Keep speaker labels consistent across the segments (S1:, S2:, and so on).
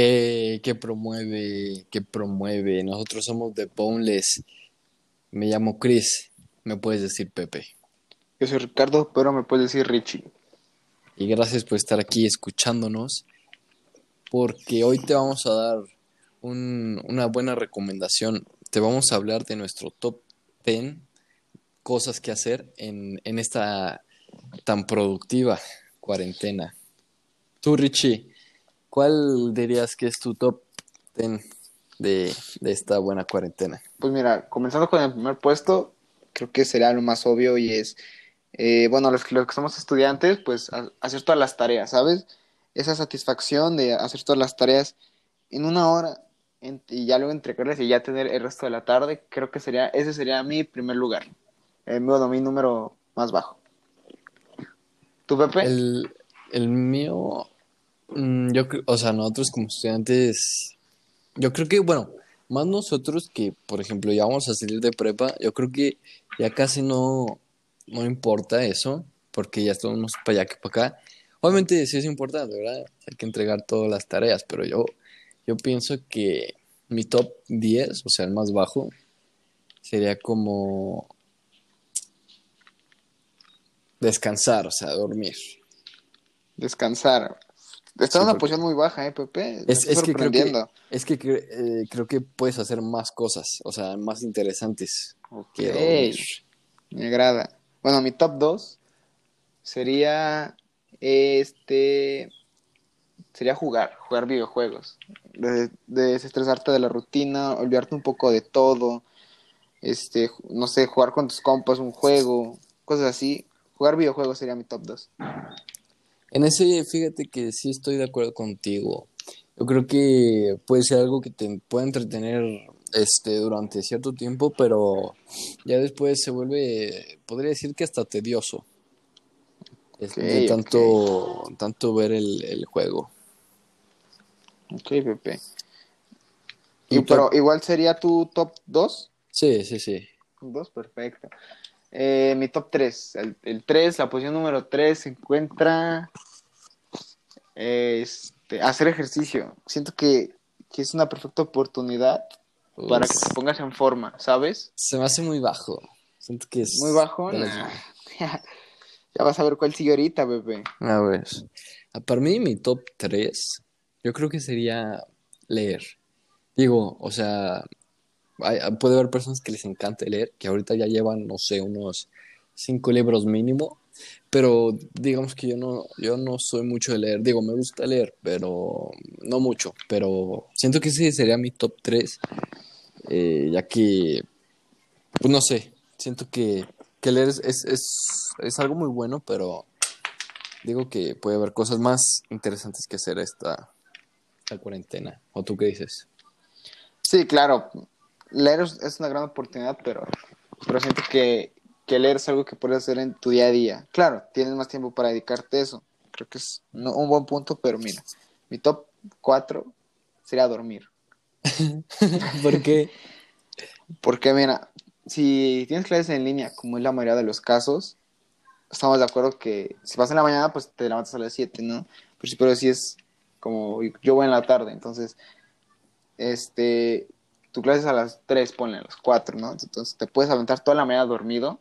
S1: Eh, que promueve, que promueve. Nosotros somos de Boneless. Me llamo Chris. Me puedes decir Pepe.
S2: Yo soy Ricardo, pero me puedes decir Richie.
S1: Y gracias por estar aquí escuchándonos. Porque hoy te vamos a dar un- una buena recomendación. Te vamos a hablar de nuestro top 10 cosas que hacer en, en esta tan productiva cuarentena. Tú, Richie, ¿cuál dirías que es tu top 10 de, de esta buena cuarentena?
S2: Pues mira, comenzando con el primer puesto, creo que sería lo más obvio y es, eh, bueno, los, que- los que somos estudiantes, pues ha- hacer todas las tareas, ¿sabes? Esa satisfacción de hacer todas las tareas en una hora en- y ya luego entregarles y ya tener el resto de la tarde, creo que sería, ese sería mi primer lugar, eh, bueno, mi número más bajo. ¿Tú, Pepe?
S1: El, el mío, yo creo, o sea, nosotros como estudiantes, yo creo que, bueno, más nosotros que, por ejemplo, ya vamos a salir de prepa, yo creo que ya casi no, no importa eso, porque ya estamos para allá que para acá. Obviamente sí es importante, ¿verdad? Hay que entregar todas las tareas, pero yo, yo pienso que mi top 10, o sea, el más bajo, sería como descansar, o sea, dormir.
S2: Descansar. Está
S1: Sí,
S2: en una posición muy baja, ¿eh, Pepe?
S1: Es, es que creo que, es que eh, creo que puedes hacer más cosas, o sea, más interesantes
S2: Ok. Me agrada. Bueno, mi top 2 sería este sería jugar, jugar videojuegos. De, de desestresarte de la rutina, olvidarte un poco de todo. Este, no sé, jugar con tus compas un juego, cosas así. Jugar videojuegos sería mi top 2.
S1: En ese, fíjate que sí estoy de acuerdo contigo. Yo creo que puede ser algo que te puede entretener este durante cierto tiempo, pero ya después se vuelve, podría decir que hasta tedioso. De tanto, tanto ver el, el juego.
S2: Ok, Pepe.
S1: ¿Y
S2: pero igual sería tu top 2.
S1: Sí, sí, sí.
S2: Dos, perfecto. Eh, mi top 3. El, el 3, la posición número 3 se encuentra este, hacer ejercicio. Siento que, que es una perfecta oportunidad para que te pongas en forma, ¿sabes?
S1: se me hace muy bajo. Siento que es
S2: Muy bajo. nah. ya vas a ver cuál sigue ahorita, bebé.
S1: A ver, a para mí mi top 3, yo creo que sería leer. Digo, o sea, hay- puede haber personas que les encante leer, que ahorita ya llevan, no sé, unos cinco libros mínimo, pero digamos que yo no, yo no soy mucho de leer. Digo, me gusta leer, pero no mucho, pero siento que ese sería mi top 3, ya que, pues no sé, siento que, que leer es, es, es, es algo muy bueno, pero digo que puede haber cosas más interesantes que hacer esta, esta cuarentena. ¿O tú qué dices?
S2: Sí, claro. Leer es, una gran oportunidad, pero, pero siento que, que leer es algo que puedes hacer en tu día a día. Claro, tienes más tiempo para dedicarte a eso. Creo que es no- un buen punto, pero mira, mi top 4 sería dormir.
S1: Porque
S2: Porque mira, si tienes clases en línea, como es la mayoría de los casos, estamos de acuerdo que si vas en la mañana, pues te levantas a las 7, ¿no? Pero pero si es como yo voy en la tarde, entonces, este, tu clase es a las 3, ponle a las 4, ¿no? Entonces te puedes aventar toda la mañana dormido,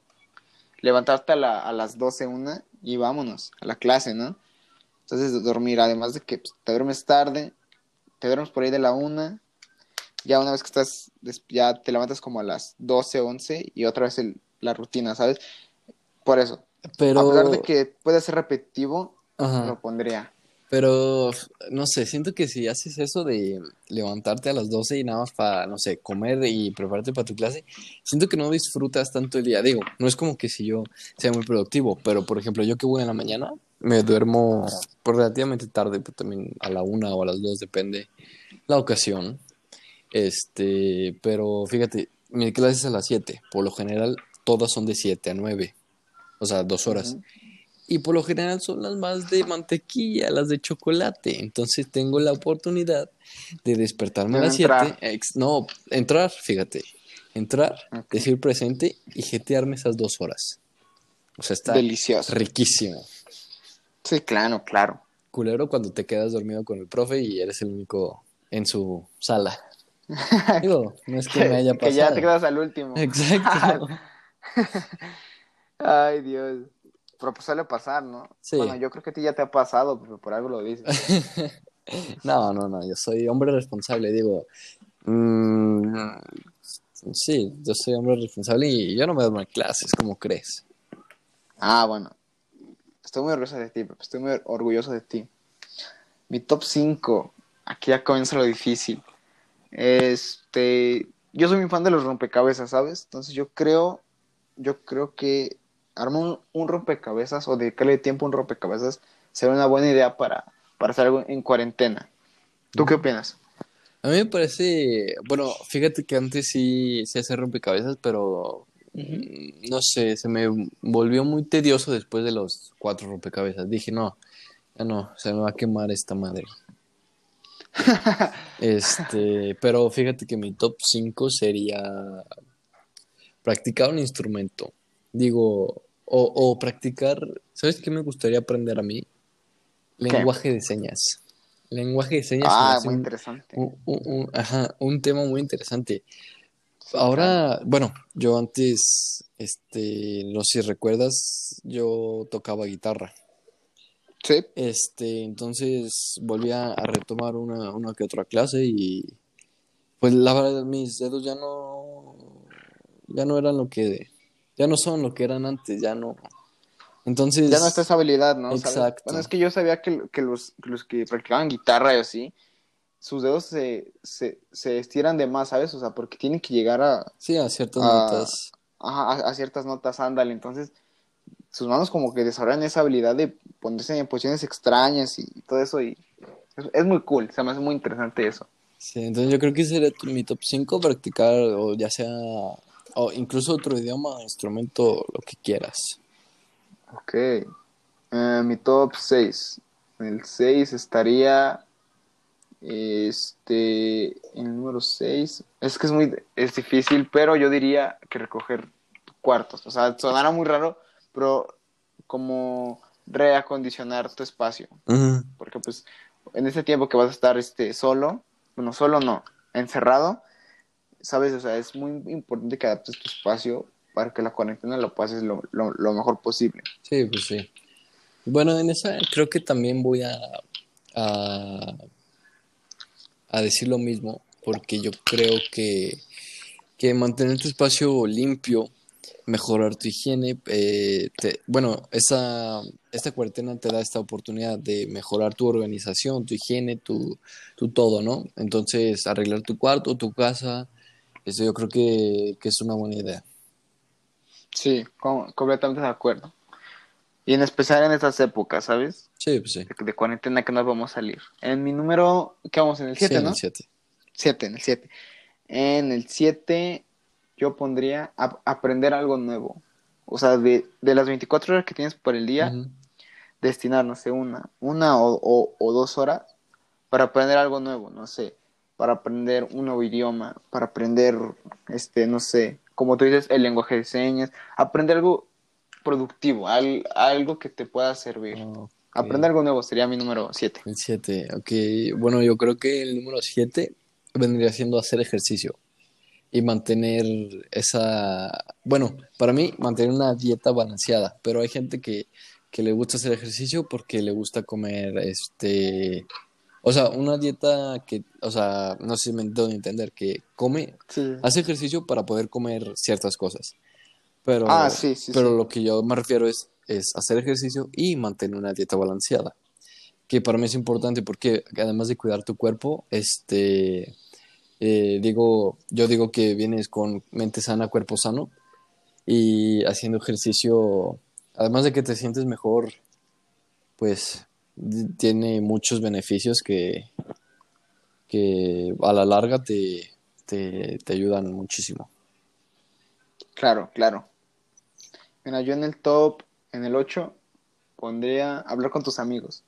S2: levantarte a, la- a las 12, una y vámonos a la clase, ¿no? Entonces dormir, además de que pues, te duermes tarde, te duermes por ahí de la una, ya una vez que estás, ya te levantas como a las 12, 11 y otra vez el- la rutina, ¿sabes? Por eso,
S1: Pero,
S2: a pesar de que puede ser repetitivo,
S1: Ajá.
S2: lo pondría.
S1: Pero, no sé, siento que si haces eso de levantarte a las 12 y nada más para, no sé, comer y prepararte para tu clase, siento que no disfrutas tanto el día. Digo, no es como que si yo sea muy productivo, pero por ejemplo, yo que voy en la mañana, me duermo por relativamente tarde, pero también a la una o a las dos, depende la ocasión. Este, pero fíjate, mi clase es a las 7, por lo general todas son de 7 a 9, o sea, dos horas. Y por lo general son las más de mantequilla, las de chocolate. Entonces tengo la oportunidad de despertarme a las
S2: entrar.
S1: 7. no, entrar, fíjate. Entrar, decir presente y jetearme esas dos horas. O sea, está
S2: Delicioso.
S1: riquísimo.
S2: Sí, claro, claro.
S1: Culero cuando te quedas dormido con el profe y eres el único en su sala. Digo, no es que me haya
S2: que
S1: pasado.
S2: ya te quedas al último.
S1: Exacto.
S2: Ay, Dios. Pero pues suele pasar, ¿no?
S1: Sí.
S2: Bueno, yo creo que a ti ya te ha pasado, pero por algo lo dices.
S1: No, no, no, yo soy hombre responsable, digo. mm, sí, yo soy hombre responsable y yo no me duermo en clases, como crees?
S2: Ah, bueno. Estoy muy orgulloso de ti, estoy muy orgulloso de ti. Mi top 5. Aquí ya comienza lo difícil. Este, yo soy muy fan de los rompecabezas, ¿sabes? Entonces yo creo, yo creo que armar un, un rompecabezas o dedicarle tiempo a un rompecabezas sería una buena idea para, para hacer algo en cuarentena. ¿Tú qué opinas?
S1: A mí me parece, bueno, fíjate que antes sí se hacía rompecabezas, pero mm, no sé, se me volvió muy tedioso después de los cuatro rompecabezas. Dije, no, ya no, se me va a quemar esta madre. Este, pero fíjate que mi top 5 sería practicar un instrumento. Digo, o, o practicar, ¿sabes qué me gustaría aprender a mí? Lenguaje de señas. Lenguaje de señas.
S2: Ah, muy
S1: un-
S2: interesante.
S1: un, un- un- ajá, un tema muy interesante. Ahora, bueno, yo antes, este, no sé si recuerdas, yo tocaba guitarra.
S2: Sí.
S1: Este, entonces volví a, a retomar una, una que otra clase y pues la verdad mis dedos ya no, ya no eran lo que, ya no son lo que eran antes, ya no. Entonces,
S2: Ya no está esa habilidad, ¿no? ¿Sabes?
S1: Exacto.
S2: Bueno, es que yo sabía que, que los, que los que practicaban guitarra y así, sus dedos se, se, se estiran de más, ¿sabes? O sea, porque tienen que llegar a,
S1: sí, a ciertas notas.
S2: ajá, a, a ciertas notas, ándale. Entonces, sus manos como que desarrollan esa habilidad de ponerse en posiciones extrañas y todo eso. Y es, es muy cool, se me hace muy interesante eso.
S1: Sí, entonces yo creo que sería mi top 5 practicar, o ya sea, o incluso otro idioma, instrumento, lo que quieras.
S2: Ok. Eh, mi top 6. En el 6 estaría. Este. En el número 6. Es que es muy. Es difícil, pero yo diría que recoger cuartos. O sea, sonará muy raro, pero como reacondicionar tu espacio. Porque, pues, en ese tiempo que vas a estar este, solo. Bueno, solo no. Encerrado. ¿Sabes? O sea, es muy importante que adaptes tu espacio para que la cuarentena lo pases lo, lo, mejor posible.
S1: Sí, pues sí. Bueno, en esa creo que también voy a, a, a decir lo mismo, porque yo creo que, que mantener tu espacio limpio, mejorar tu higiene, eh, te- bueno, esa, esta cuarentena te da esta oportunidad de mejorar tu organización, tu higiene, tu, tu todo, ¿no? Entonces, arreglar tu cuarto, tu casa, eso yo creo que, que es una buena idea.
S2: Sí, com- completamente de acuerdo. Y en especial en estas épocas, ¿sabes?
S1: Sí, pues sí.
S2: De, de cuarentena que nos vamos a salir. En mi número, ¿qué vamos? En el 7,
S1: Sí,
S2: ¿no?
S1: el siete.
S2: 7, en el 7. En el 7 yo pondría ap- aprender algo nuevo. O sea, de, de las 24 horas que tienes por el día, destinar, no sé, una, una o, o- o dos horas para aprender algo nuevo, no sé, para aprender un nuevo idioma, para aprender, este, no sé, como tú dices, el lenguaje de señas, aprender algo productivo, al- algo que te pueda servir.
S1: Ok.
S2: Aprender algo nuevo sería mi número 7.
S1: El 7, ok. Bueno, yo creo que el número 7 vendría siendo hacer ejercicio y mantener esa, bueno, para mí mantener una dieta balanceada, pero hay gente que, que le gusta hacer ejercicio porque le gusta comer, este, o sea, una dieta que, o sea, no sé si me a entender, que come,
S2: Sí.
S1: hace ejercicio para poder comer ciertas cosas, pero,
S2: Ah, sí, sí,
S1: pero lo que yo me refiero es, es hacer ejercicio y mantener una dieta balanceada que para mí es importante porque además de cuidar tu cuerpo, este, eh, digo, yo digo que vienes con mente sana, cuerpo sano y haciendo ejercicio, además de que te sientes mejor, pues tiene muchos beneficios que, que a la larga te, te, te ayudan muchísimo.
S2: Claro, claro. Mira, yo en el top, en el 8, pondría hablar con tus amigos.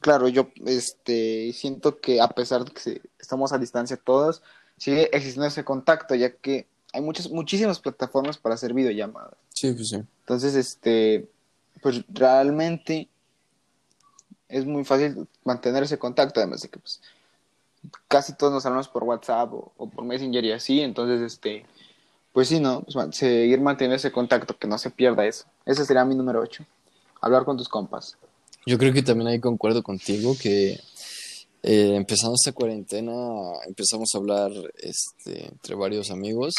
S2: Claro, yo este, siento que a pesar de que estamos a distancia todos, sigue existiendo ese contacto, ya que hay muchas, muchísimas plataformas para hacer videollamadas.
S1: Sí, pues sí.
S2: Entonces, este, pues realmente es muy fácil mantener ese contacto, además de que pues, casi todos nos hablamos por WhatsApp o, o por Messenger y así, entonces, este, pues sí, ¿no? Pues, seguir manteniendo ese contacto, que no se pierda eso. Ese sería mi número 8. Hablar con tus compas.
S1: Yo creo que también ahí concuerdo contigo que eh, empezando esta cuarentena empezamos a hablar este, entre varios amigos,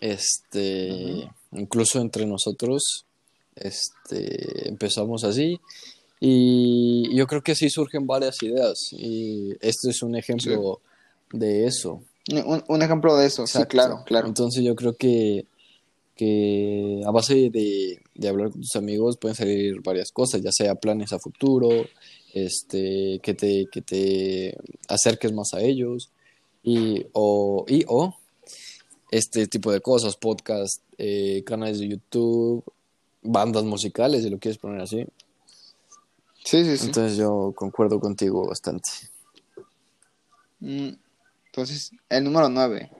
S1: este, incluso entre nosotros, este, empezamos así y yo creo que así surgen varias ideas y este es un ejemplo de eso.
S2: Un, un ejemplo de eso, sí, claro, claro.
S1: Entonces yo creo que, que a base de, de hablar con tus amigos pueden salir varias cosas, ya sea planes a futuro, este, que te, que te acerques más a ellos y o, y, o este tipo de cosas, podcast, eh, canales de YouTube, bandas musicales, si lo quieres poner así.
S2: Sí, sí, sí.
S1: Entonces yo concuerdo contigo bastante.
S2: Mm, Entonces, el número 9.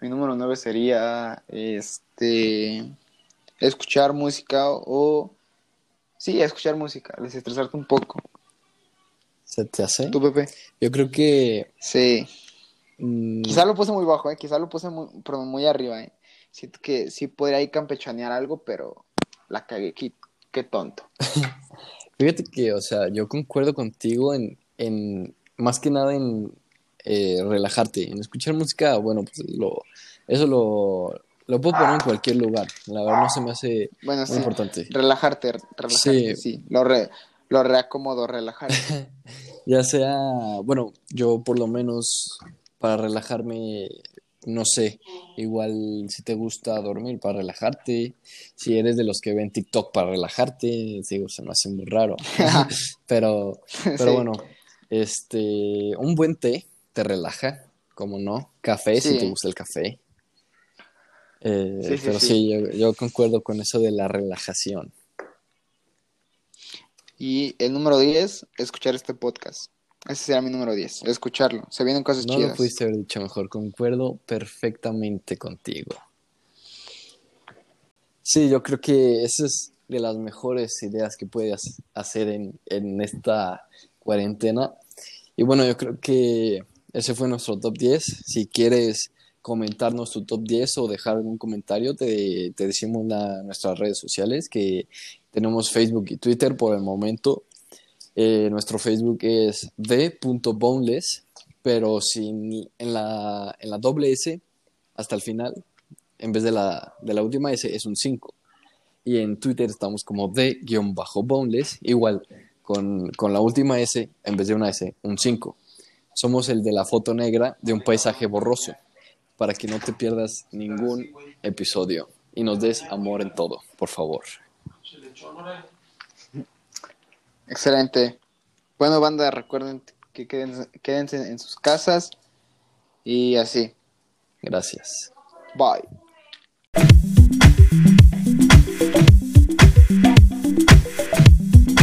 S2: Mi número 9 sería este escuchar música o sí, escuchar música, desestresarte un poco.
S1: ¿Se te hace?
S2: ¿Tú, Pepe?
S1: Yo creo que...
S2: Sí.
S1: mm,
S2: Quizá lo puse muy bajo, ¿eh? Quizá lo puse muy, perdón, muy arriba, ¿eh? Siento que sí podría ahí campechanear algo, pero la cagué. Qué, qué tonto.
S1: Fíjate que, o sea, yo concuerdo contigo en, en más que nada en eh, relajarte, en escuchar música, bueno, pues lo, eso lo, lo puedo poner en cualquier lugar, la verdad no se me hace
S2: Bueno,
S1: muy
S2: sí.
S1: importante.
S2: Relajarte, relajarte, sí. Lo, re, lo reacomodo, relajarte.
S1: Ya sea, bueno, yo por lo menos para relajarme, no sé, igual si te gusta dormir para relajarte, si eres de los que ven TikTok para relajarte, digo, se me hace muy raro, pero, pero
S2: Sí.
S1: bueno, este, un buen té te relaja, como no, café si te gusta el café. Eh,
S2: Sí, sí,
S1: pero
S2: sí.
S1: sí, yo, yo concuerdo con eso de la relajación.
S2: Y el número 10, escuchar este podcast. Ese será mi número 10, escucharlo. Se vienen cosas
S1: No lo
S2: chidas.
S1: pudiste haber dicho mejor, concuerdo perfectamente contigo. Sí, yo creo que esa es de las mejores ideas que puedes hacer en, en esta cuarentena. Y bueno, yo creo que ese fue nuestro top 10. Si quieres comentarnos tu top 10 o dejar algún comentario, te, te decimos la- nuestras redes sociales, que tenemos Facebook y Twitter por el momento. Eh, nuestro Facebook es d.boneless, pero sin, en, la, en la doble S hasta el final, en vez de la, de la última S, es un 5. Y en Twitter estamos como d-boneless, igual con, con la última S, en vez de una S, un 5. Somos el de la foto negra de un paisaje borroso, para que no te pierdas ningún episodio y nos des amor en todo, por favor.
S2: Excelente. Bueno, banda, recuerden que quédense, quédense en sus casas y así.
S1: Gracias.
S2: Bye.